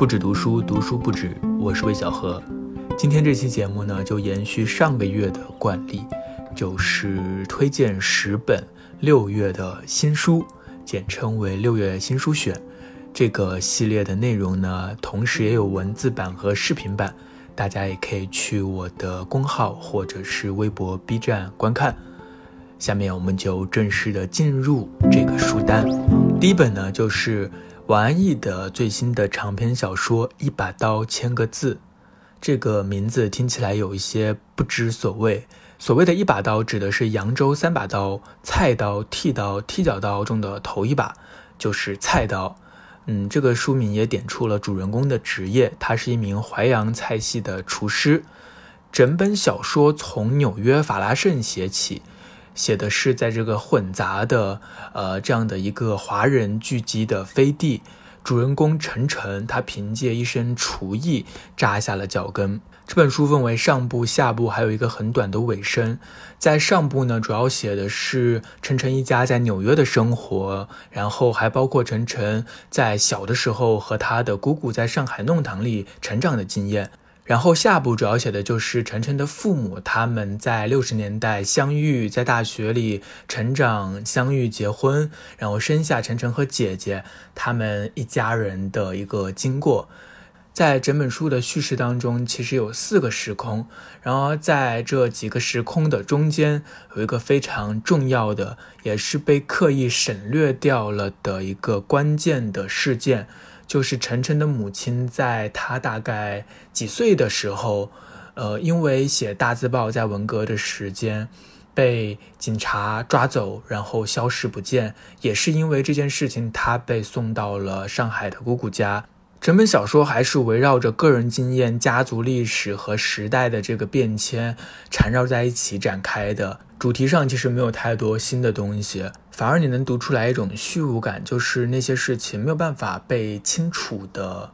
不止读书，读书不止。我是魏小何。今天这期节目呢，就延续上个月的惯例，就是推荐十本六月的新书，简称为六月新书选。这个系列的内容呢，同时也有文字版和视频版，大家也可以去我的公号或者是微博、B 站观看。下面我们就正式的进入这个书单。第一本呢，就是王安忆的最新的长篇小说《一把刀千个字》。这个名字听起来有一些不知所谓。所谓的一把刀，指的是扬州三把刀：菜刀、剃刀、踢脚刀中的头一把，就是菜刀。嗯，这个书名也点出了主人公的职业，他是一名淮扬菜系的厨师。整本小说从纽约法拉盛写起。写的是在这个混杂的，呃，这样的一个华人聚集的飞地，主人公陈晨，他凭借一身厨艺扎下了脚跟。这本书分为上部、下部，还有一个很短的尾声。在上部呢，主要写的是陈晨一家在纽约的生活，然后还包括陈晨在小的时候和他的姑姑在上海弄堂里成长的经验。然后下部主要写的就是晨晨的父母，他们在六十年代相遇，在大学里成长，相遇结婚，然后生下晨晨和姐姐，他们一家人的一个经过。在整本书的叙事当中，其实有四个时空，然而在这几个时空的中间，有一个非常重要的，也是被刻意省略掉了的一个关键的事件。就是晨晨的母亲，在他大概几岁的时候，呃，因为写大字报，在文革的时间被警察抓走，然后消失不见。也是因为这件事情，他被送到了上海的姑姑家。整本小说还是围绕着个人经验、家族历史和时代的这个变迁缠绕在一起展开的。主题上其实没有太多新的东西，反而你能读出来一种虚无感，就是那些事情没有办法被清楚的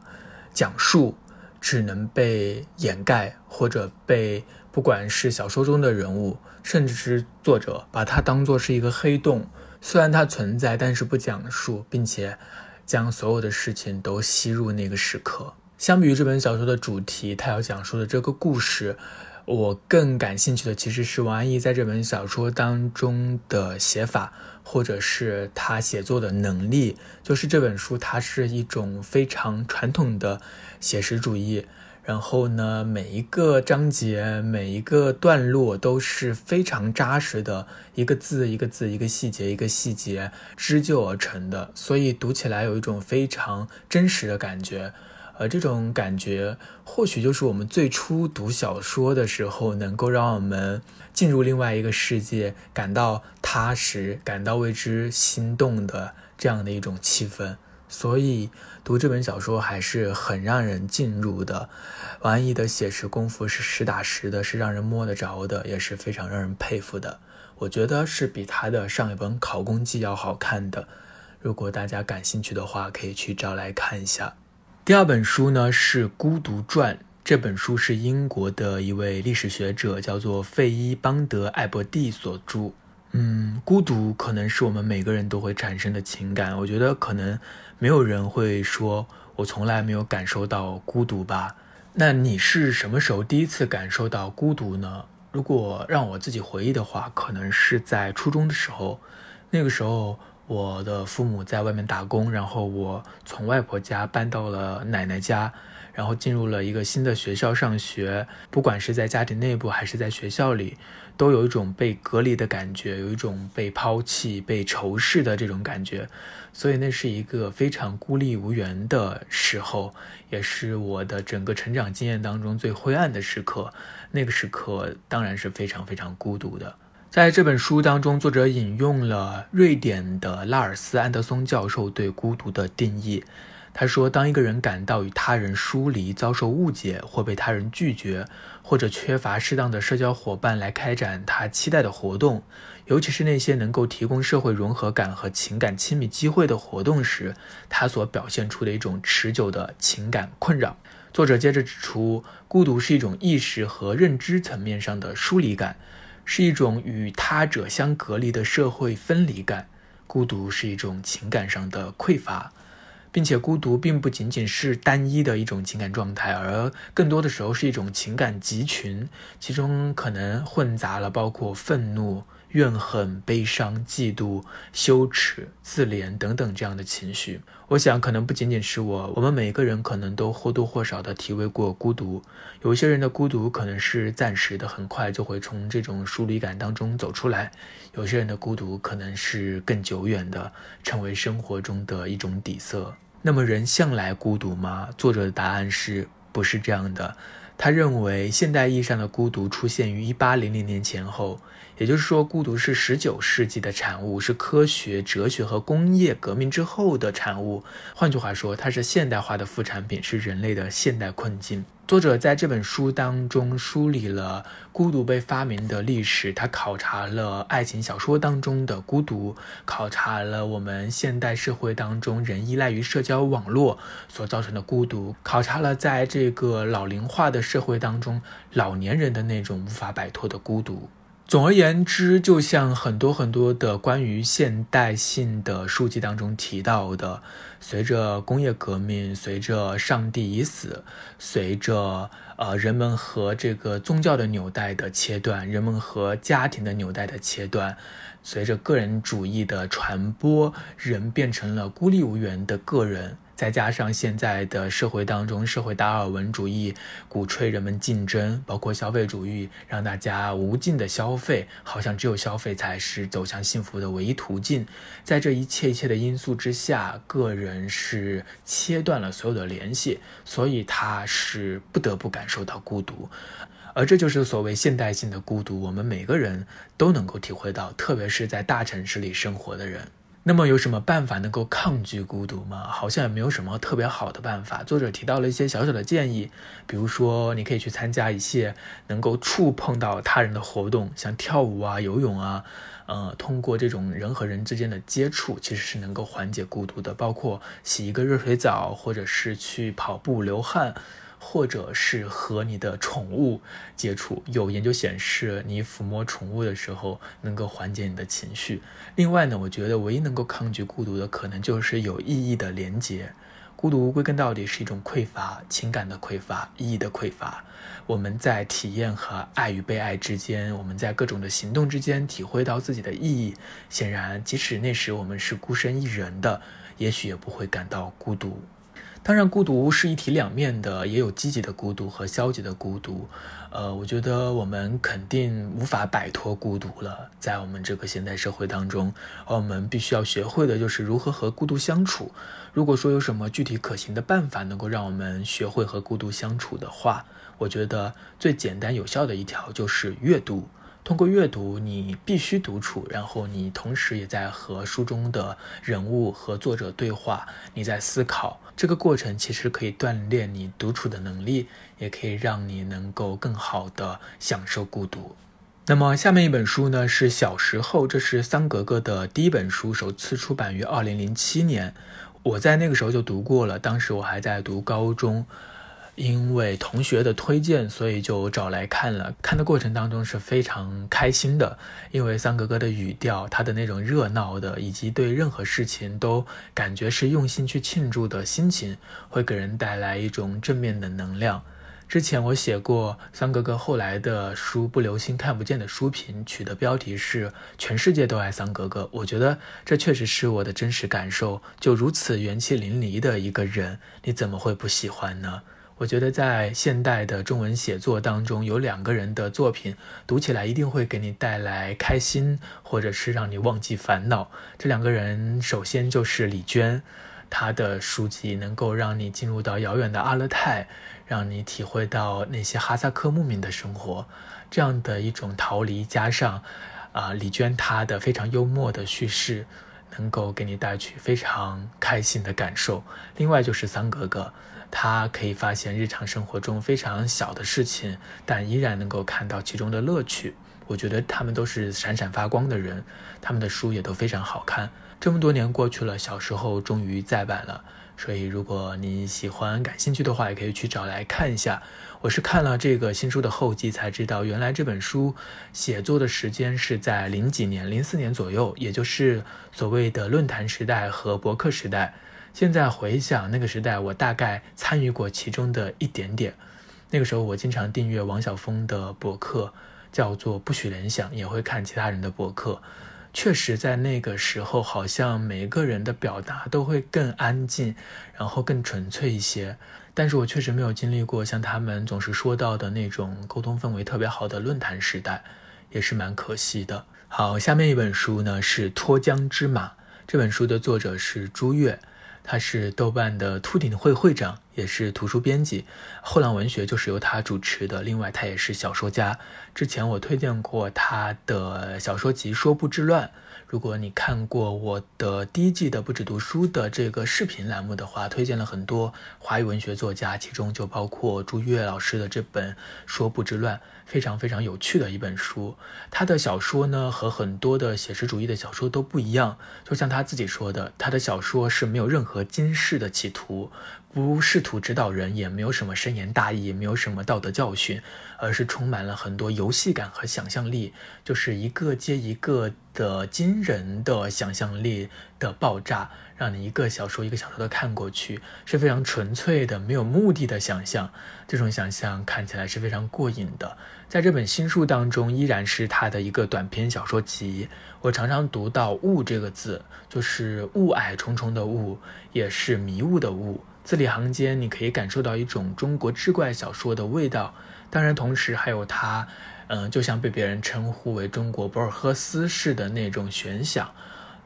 讲述，只能被掩盖，或者被不管是小说中的人物，甚至是作者，把它当做是一个黑洞，虽然它存在，但是不讲述，并且将所有的事情都吸入那个时刻。相比于这本小说的主题，他要讲述的这个故事。我更感兴趣的其实是王安忆在这本小说当中的写法，或者是他写作的能力。就是这本书，它是一种非常传统的写实主义。然后呢，每一个章节、每一个段落都是非常扎实的，一个字一个字、一个细节一个细节织就而成的，所以读起来有一种非常真实的感觉。而这种感觉，或许就是我们最初读小说的时候，能够让我们进入另外一个世界，感到踏实，感到为之心动的这样的一种气氛。所以，读这本小说还是很让人进入的。王安忆的写实功夫是实打实的，是让人摸得着的，也是非常让人佩服的。我觉得是比他的上一本《考功记》要好看的。如果大家感兴趣的话，可以去找来看一下。第二本书呢是《孤独传》，这本书是英国的一位历史学者，叫做费伊邦德·艾伯蒂所著。嗯，孤独可能是我们每个人都会产生的情感。我觉得可能没有人会说我从来没有感受到孤独吧？那你是什么时候第一次感受到孤独呢？如果让我自己回忆的话，可能是在初中的时候，那个时候。我的父母在外面打工，然后我从外婆家搬到了奶奶家，然后进入了一个新的学校上学。不管是在家庭内部还是在学校里，都有一种被隔离的感觉，有一种被抛弃、被仇视的这种感觉。所以那是一个非常孤立无援的时候，也是我的整个成长经验当中最灰暗的时刻。那个时刻当然是非常非常孤独的。在这本书当中，作者引用了瑞典的拉尔斯·安德松教授对孤独的定义。他说：“当一个人感到与他人疏离、遭受误解，或被他人拒绝，或者缺乏适当的社交伙伴来开展他期待的活动，尤其是那些能够提供社会融合感和情感亲密机会的活动时，他所表现出的一种持久的情感困扰。”作者接着指出，孤独是一种意识和认知层面上的疏离感。是一种与他者相隔离的社会分离感，孤独是一种情感上的匮乏。并且孤独并不仅仅是单一的一种情感状态，而更多的时候是一种情感集群，其中可能混杂了包括愤怒。怨恨、悲伤、嫉妒、羞耻、自怜等等这样的情绪，我想可能不仅仅是我，我们每个人可能都或多或少的体味过孤独。有些人的孤独可能是暂时的，很快就会从这种疏离感当中走出来；有些人的孤独可能是更久远的，成为生活中的一种底色。那么，人向来孤独吗？作者的答案是不是这样的？他认为，现代意义上的孤独出现于一八零零年前后。也就是说，孤独是十九世纪的产物，是科学、哲学和工业革命之后的产物。换句话说，它是现代化的副产品，是人类的现代困境。作者在这本书当中梳理了孤独被发明的历史，他考察了爱情小说当中的孤独，考察了我们现代社会当中人依赖于社交网络所造成的孤独，考察了在这个老龄化的社会当中老年人的那种无法摆脱的孤独。总而言之，就像很多很多的关于现代性的书籍当中提到的，随着工业革命，随着上帝已死，随着呃人们和这个宗教的纽带的切断，人们和家庭的纽带的切断，随着个人主义的传播，人变成了孤立无援的个人。再加上现在的社会当中，社会达尔文主义鼓吹人们竞争，包括消费主义，让大家无尽的消费，好像只有消费才是走向幸福的唯一途径。在这一切一切的因素之下，个人人是切断了所有的联系，所以他是不得不感受到孤独，而这就是所谓现代性的孤独，我们每个人都能够体会到，特别是在大城市里生活的人。那么有什么办法能够抗拒孤独吗？好像也没有什么特别好的办法。作者提到了一些小小的建议，比如说你可以去参加一些能够触碰到他人的活动，像跳舞啊、游泳啊，呃，通过这种人和人之间的接触，其实是能够缓解孤独的。包括洗一个热水澡，或者是去跑步流汗。或者是和你的宠物接触，有研究显示，你抚摸宠物的时候能够缓解你的情绪。另外呢，我觉得唯一能够抗拒孤独的，可能就是有意义的连接。孤独归根到底是一种匮乏，情感的匮乏，意义的匮乏。我们在体验和爱与被爱之间，我们在各种的行动之间体会到自己的意义。显然，即使那时我们是孤身一人的，也许也不会感到孤独。当然，孤独是一体两面的，也有积极的孤独和消极的孤独。呃，我觉得我们肯定无法摆脱孤独了，在我们这个现代社会当中，而我们必须要学会的就是如何和孤独相处。如果说有什么具体可行的办法能够让我们学会和孤独相处的话，我觉得最简单有效的一条就是阅读。通过阅读，你必须独处，然后你同时也在和书中的人物和作者对话，你在思考。这个过程其实可以锻炼你独处的能力，也可以让你能够更好的享受孤独。那么下面一本书呢是小时候，这是桑格格的第一本书，首次出版于二零零七年。我在那个时候就读过了，当时我还在读高中。因为同学的推荐，所以就找来看了。看的过程当中是非常开心的，因为桑格格的语调，他的那种热闹的，以及对任何事情都感觉是用心去庆祝的心情，会给人带来一种正面的能量。之前我写过桑格格后来的书《不留心看不见的书评》，取的标题是“全世界都爱桑格格”。我觉得这确实是我的真实感受。就如此元气淋漓的一个人，你怎么会不喜欢呢？我觉得在现代的中文写作当中，有两个人的作品读起来一定会给你带来开心，或者是让你忘记烦恼。这两个人，首先就是李娟，她的书籍能够让你进入到遥远的阿勒泰，让你体会到那些哈萨克牧民的生活，这样的一种逃离，加上啊李娟她的非常幽默的叙事，能够给你带去非常开心的感受。另外就是桑格格。他可以发现日常生活中非常小的事情，但依然能够看到其中的乐趣。我觉得他们都是闪闪发光的人，他们的书也都非常好看。这么多年过去了，小时候终于再版了，所以如果你喜欢、感兴趣的话，也可以去找来看一下。我是看了这个新书的后记才知道，原来这本书写作的时间是在零几年、零四年左右，也就是所谓的论坛时代和博客时代。现在回想那个时代，我大概参与过其中的一点点。那个时候我经常订阅王晓峰的博客，叫做“不许联想”，也会看其他人的博客。确实，在那个时候，好像每个人的表达都会更安静，然后更纯粹一些。但是我确实没有经历过像他们总是说到的那种沟通氛围特别好的论坛时代，也是蛮可惜的。好，下面一本书呢是《脱缰之马》，这本书的作者是朱越，他是豆瓣的秃顶会会长，也是图书编辑。后浪文学就是由他主持的，另外他也是小说家。之前我推荐过他的小说集《说不之乱》。如果你看过我的第一季的不止读书的这个视频栏目的话，推荐了很多华语文学作家，其中就包括朱越老师的这本《说不之乱》，非常非常有趣的一本书。他的小说呢和很多的写实主义的小说都不一样，就像他自己说的，他的小说是没有任何惊世的企图。不试图指导人，也没有什么深言大义，也没有什么道德教训，而是充满了很多游戏感和想象力，就是一个接一个的惊人的想象力的爆炸，让你一个小说一个小说的看过去，是非常纯粹的、没有目的的想象。这种想象看起来是非常过瘾的。在这本新书当中，依然是他的一个短篇小说集。我常常读到“雾”这个字，就是雾霭重重的雾，也是迷雾的雾。字里行间，你可以感受到一种中国志怪小说的味道，当然，同时还有他，嗯，就像被别人称呼为中国博尔赫斯式的那种悬想。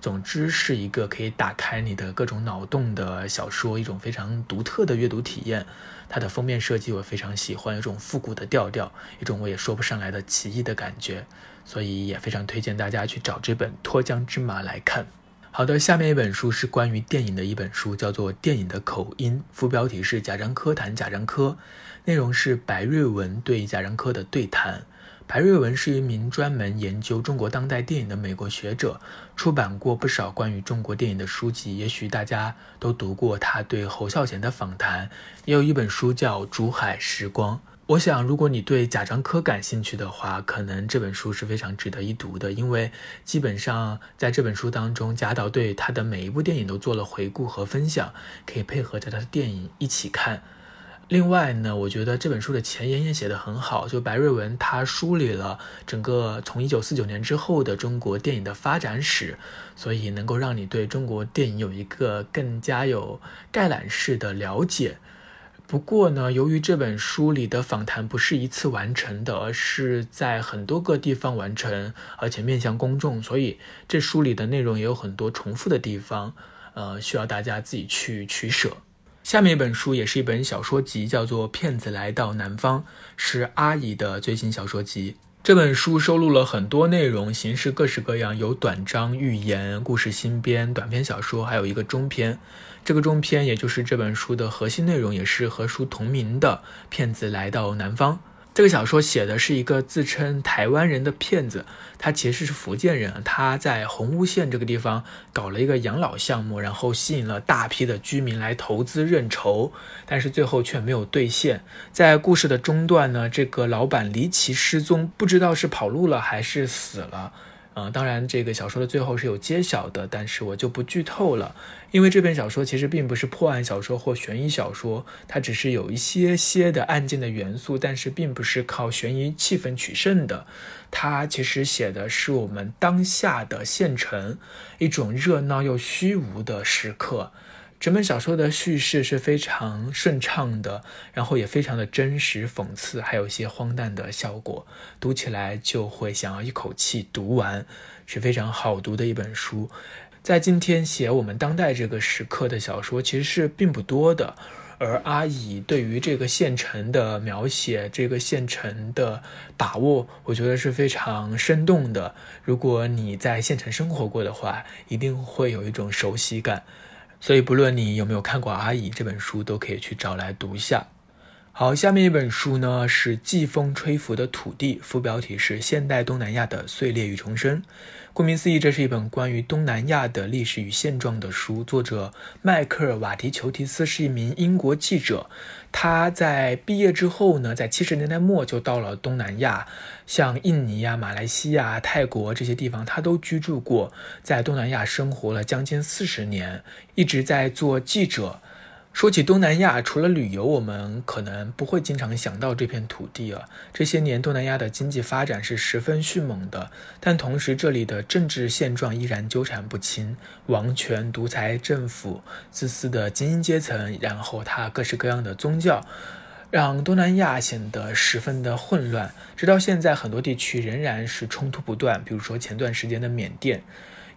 总之，是一个可以打开你的各种脑洞的小说，一种非常独特的阅读体验。它的封面设计我非常喜欢，有种复古的调调，一种我也说不上来的奇异的感觉，所以也非常推荐大家去找这本《脱缰之马》来看。好的，下面一本书是关于电影的一本书，叫做《电影的口音》，副标题是贾樟柯谈贾樟柯，内容是白瑞文对贾樟柯的对谈。白瑞文是一名专门研究中国当代电影的美国学者，出版过不少关于中国电影的书籍，也许大家都读过他对侯孝贤的访谈，也有一本书叫《竹海时光》。我想，如果你对贾樟柯感兴趣的话，可能这本书是非常值得一读的，因为基本上在这本书当中，贾导对他的每一部电影都做了回顾和分享，可以配合着他的电影一起看。另外呢，我觉得这本书的前言也写得很好，就白瑞文他梳理了整个从一九四九年之后的中国电影的发展史，所以能够让你对中国电影有一个更加有概览式的了解。不过呢，由于这本书里的访谈不是一次完成的，而是在很多个地方完成，而且面向公众，所以这书里的内容也有很多重复的地方，呃，需要大家自己去取舍。下面一本书也是一本小说集，叫做《骗子来到南方》，是阿姨的最新小说集。这本书收录了很多内容，形式各式各样，有短章、寓言、故事新编、短篇小说，还有一个中篇。这个中篇也就是这本书的核心内容，也是和书同名的《骗子来到南方》。这个小说写的是一个自称台湾人的骗子，他其实是福建人，他在洪屋县这个地方搞了一个养老项目，然后吸引了大批的居民来投资认筹，但是最后却没有兑现。在故事的中段呢，这个老板离奇失踪，不知道是跑路了还是死了。啊，当然，这个小说的最后是有揭晓的，但是我就不剧透了，因为这篇小说其实并不是破案小说或悬疑小说，它只是有一些些的案件的元素，但是并不是靠悬疑气氛取胜的。它其实写的是我们当下的县城，一种热闹又虚无的时刻。整本小说的叙事是非常顺畅的，然后也非常的真实、讽刺，还有一些荒诞的效果，读起来就会想要一口气读完，是非常好读的一本书。在今天写我们当代这个时刻的小说其实是并不多的，而阿乙对于这个县城的描写、这个县城的把握，我觉得是非常生动的。如果你在县城生活过的话，一定会有一种熟悉感。所以，不论你有没有看过《阿姨》这本书，都可以去找来读一下。好，下面一本书呢是《季风吹拂的土地》，副标题是《现代东南亚的碎裂与重生》。顾名思义，这是一本关于东南亚的历史与现状的书。作者迈克尔·瓦迪裘提斯是一名英国记者，他在毕业之后呢，在七十年代末就到了东南亚，像印尼啊、马来西亚、泰国这些地方，他都居住过，在东南亚生活了将近四十年，一直在做记者。说起东南亚，除了旅游，我们可能不会经常想到这片土地啊。这些年，东南亚的经济发展是十分迅猛的，但同时这里的政治现状依然纠缠不清，王权、独裁政府、自私的精英阶层，然后它各式各样的宗教，让东南亚显得十分的混乱。直到现在，很多地区仍然是冲突不断，比如说前段时间的缅甸。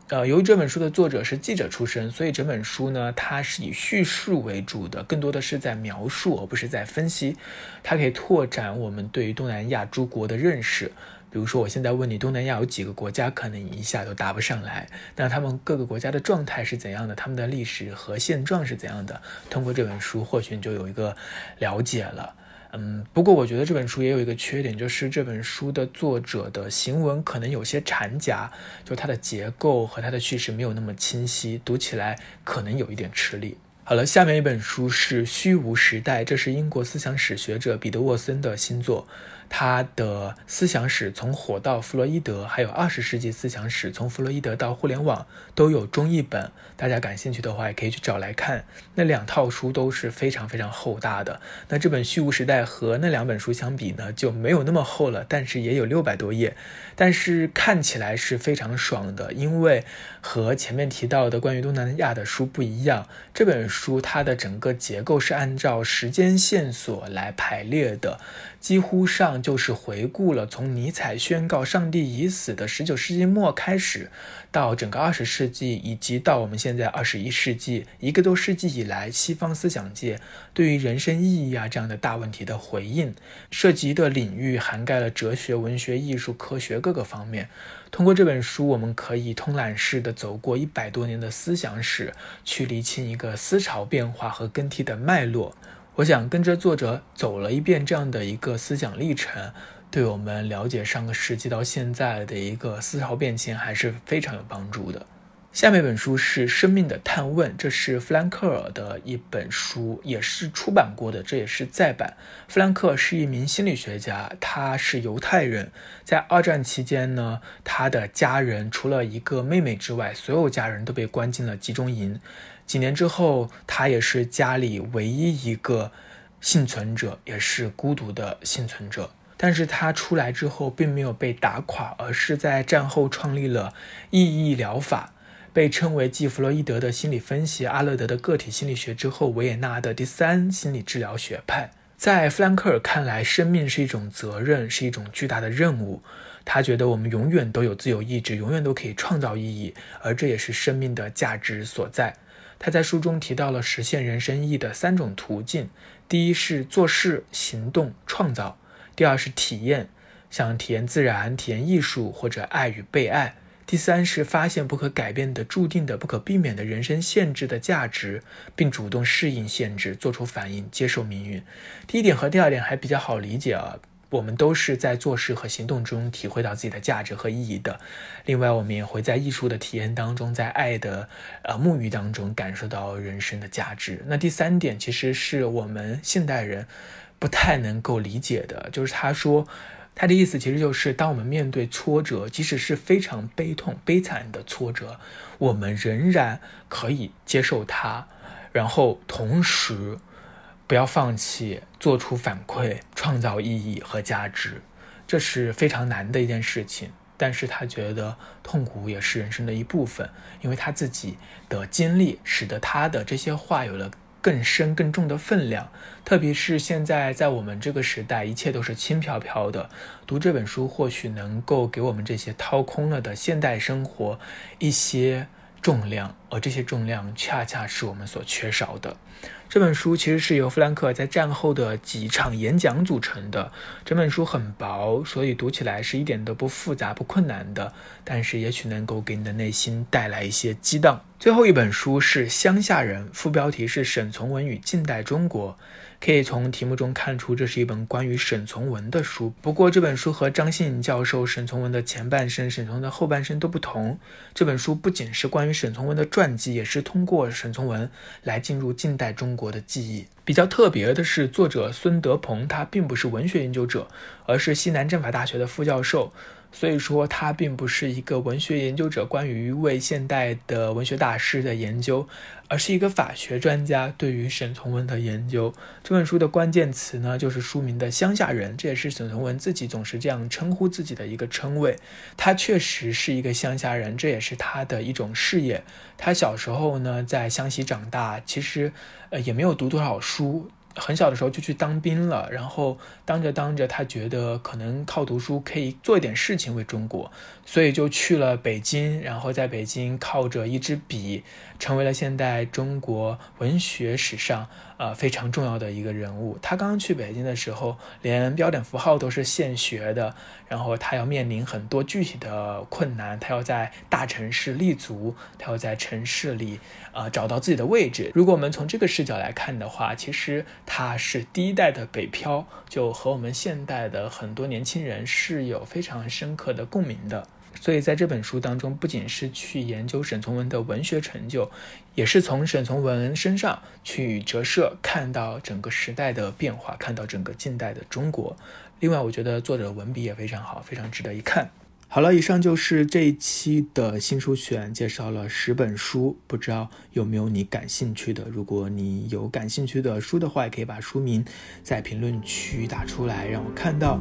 呃，由于这本书的作者是记者出身，所以整本书呢，它是以叙述为主的，更多的是在描述，而不是在分析。它可以拓展我们对于东南亚诸国的认识。比如说，我现在问你东南亚有几个国家，可能一下都答不上来。那他们各个国家的状态是怎样的？他们的历史和现状是怎样的？通过这本书，或许你就有一个了解了。嗯，不过我觉得这本书也有一个缺点，就是这本书的作者的行文可能有些掺假，就它的结构和它的叙事没有那么清晰，读起来可能有一点吃力。好了，下面一本书是《虚无时代》，这是英国思想史学者彼得沃森的新作。他的思想史从火到弗洛伊德，还有二十世纪思想史从弗洛伊德到互联网都有中译本，大家感兴趣的话也可以去找来看。那两套书都是非常非常厚大的。那这本《虚无时代》和那两本书相比呢，就没有那么厚了，但是也有六百多页，但是看起来是非常爽的，因为和前面提到的关于东南亚的书不一样，这本书它的整个结构是按照时间线索来排列的。几乎上就是回顾了从尼采宣告上帝已死的十九世纪末开始，到整个二十世纪，以及到我们现在二十一世纪一个多世纪以来，西方思想界对于人生意义啊这样的大问题的回应，涉及的领域涵盖了哲学、文学、艺术、科学各个方面。通过这本书，我们可以通览式的走过一百多年的思想史，去理清一个思潮变化和更替的脉络。我想跟着作者走了一遍这样的一个思想历程，对我们了解上个世纪到现在的一个思潮变迁还是非常有帮助的。下面一本书是《生命的探问》，这是弗兰克尔的一本书，也是出版过的，这也是再版。弗兰克是一名心理学家，他是犹太人，在二战期间呢，他的家人除了一个妹妹之外，所有家人都被关进了集中营。几年之后，他也是家里唯一一个幸存者，也是孤独的幸存者。但是他出来之后，并没有被打垮，而是在战后创立了意义疗法，被称为继弗洛伊德的心理分析、阿勒德的个体心理学之后，维也纳的第三心理治疗学派。在弗兰克尔看来，生命是一种责任，是一种巨大的任务。他觉得我们永远都有自由意志，永远都可以创造意义，而这也是生命的价值所在。他在书中提到了实现人生意义的三种途径：第一是做事、行动、创造；第二是体验，像体验自然、体验艺术或者爱与被爱；第三是发现不可改变的、注定的、不可避免的人生限制的价值，并主动适应限制，做出反应，接受命运。第一点和第二点还比较好理解啊。我们都是在做事和行动中体会到自己的价值和意义的。另外，我们也会在艺术的体验当中，在爱的呃沐浴当中感受到人生的价值。那第三点其实是我们现代人不太能够理解的，就是他说他的意思其实就是，当我们面对挫折，即使是非常悲痛、悲惨的挫折，我们仍然可以接受它，然后同时。不要放弃，做出反馈，创造意义和价值，这是非常难的一件事情。但是他觉得痛苦也是人生的一部分，因为他自己的经历使得他的这些话有了更深更重的分量。特别是现在在我们这个时代，一切都是轻飘飘的，读这本书或许能够给我们这些掏空了的现代生活一些重量。而这些重量恰恰是我们所缺少的。这本书其实是由弗兰克在战后的几场演讲组成的。整本书很薄，所以读起来是一点都不复杂、不困难的。但是也许能够给你的内心带来一些激荡。最后一本书是《乡下人》，副标题是《沈从文与近代中国》。可以从题目中看出，这是一本关于沈从文的书。不过，这本书和张信教授沈从文的前半生、沈从文的后半生都不同。这本书不仅是关于沈从文的传记，也是通过沈从文来进入近代中国的记忆。比较特别的是，作者孙德鹏他并不是文学研究者，而是西南政法大学的副教授。所以说，他并不是一个文学研究者，关于为现代的文学大师的研究，而是一个法学专家对于沈从文的研究。这本书的关键词呢，就是书名的“乡下人”，这也是沈从文自己总是这样称呼自己的一个称谓。他确实是一个乡下人，这也是他的一种事业。他小时候呢，在湘西长大，其实呃也没有读多少书书。很小的时候就去当兵了，然后当着当着，他觉得可能靠读书可以做一点事情为中国，所以就去了北京，然后在北京靠着一支笔，成为了现代中国文学史上。呃，非常重要的一个人物。他刚刚去北京的时候，连标点符号都是现学的，然后他要面临很多具体的困难。他要在大城市立足，他要在城市里呃找到自己的位置。如果我们从这个视角来看的话，其实他是第一代的北漂，就和我们现代的很多年轻人是有非常深刻的共鸣的。所以在这本书当中，不仅是去研究沈从文的文学成就，也是从沈从文身上去折射，看到整个时代的变化，看到整个近代的中国。另外，我觉得作者文笔也非常好，非常值得一看。好了，以上就是这一期的新书选，介绍了十本书，不知道有没有你感兴趣的？如果你有感兴趣的书的话，也可以把书名在评论区打出来，让我看到。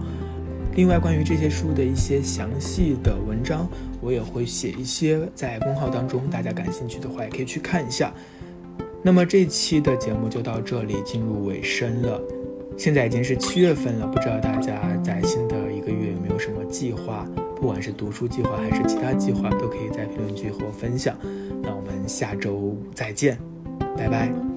另外，关于这些书的一些详细的文章，我也会写一些在公号当中，大家感兴趣的话也可以去看一下。那么这期的节目就到这里进入尾声了。现在已经是七月份了，不知道大家在新的一个月有没有什么计划？不管是读书计划还是其他计划，都可以在评论区和我分享。那我们下周再见，拜拜。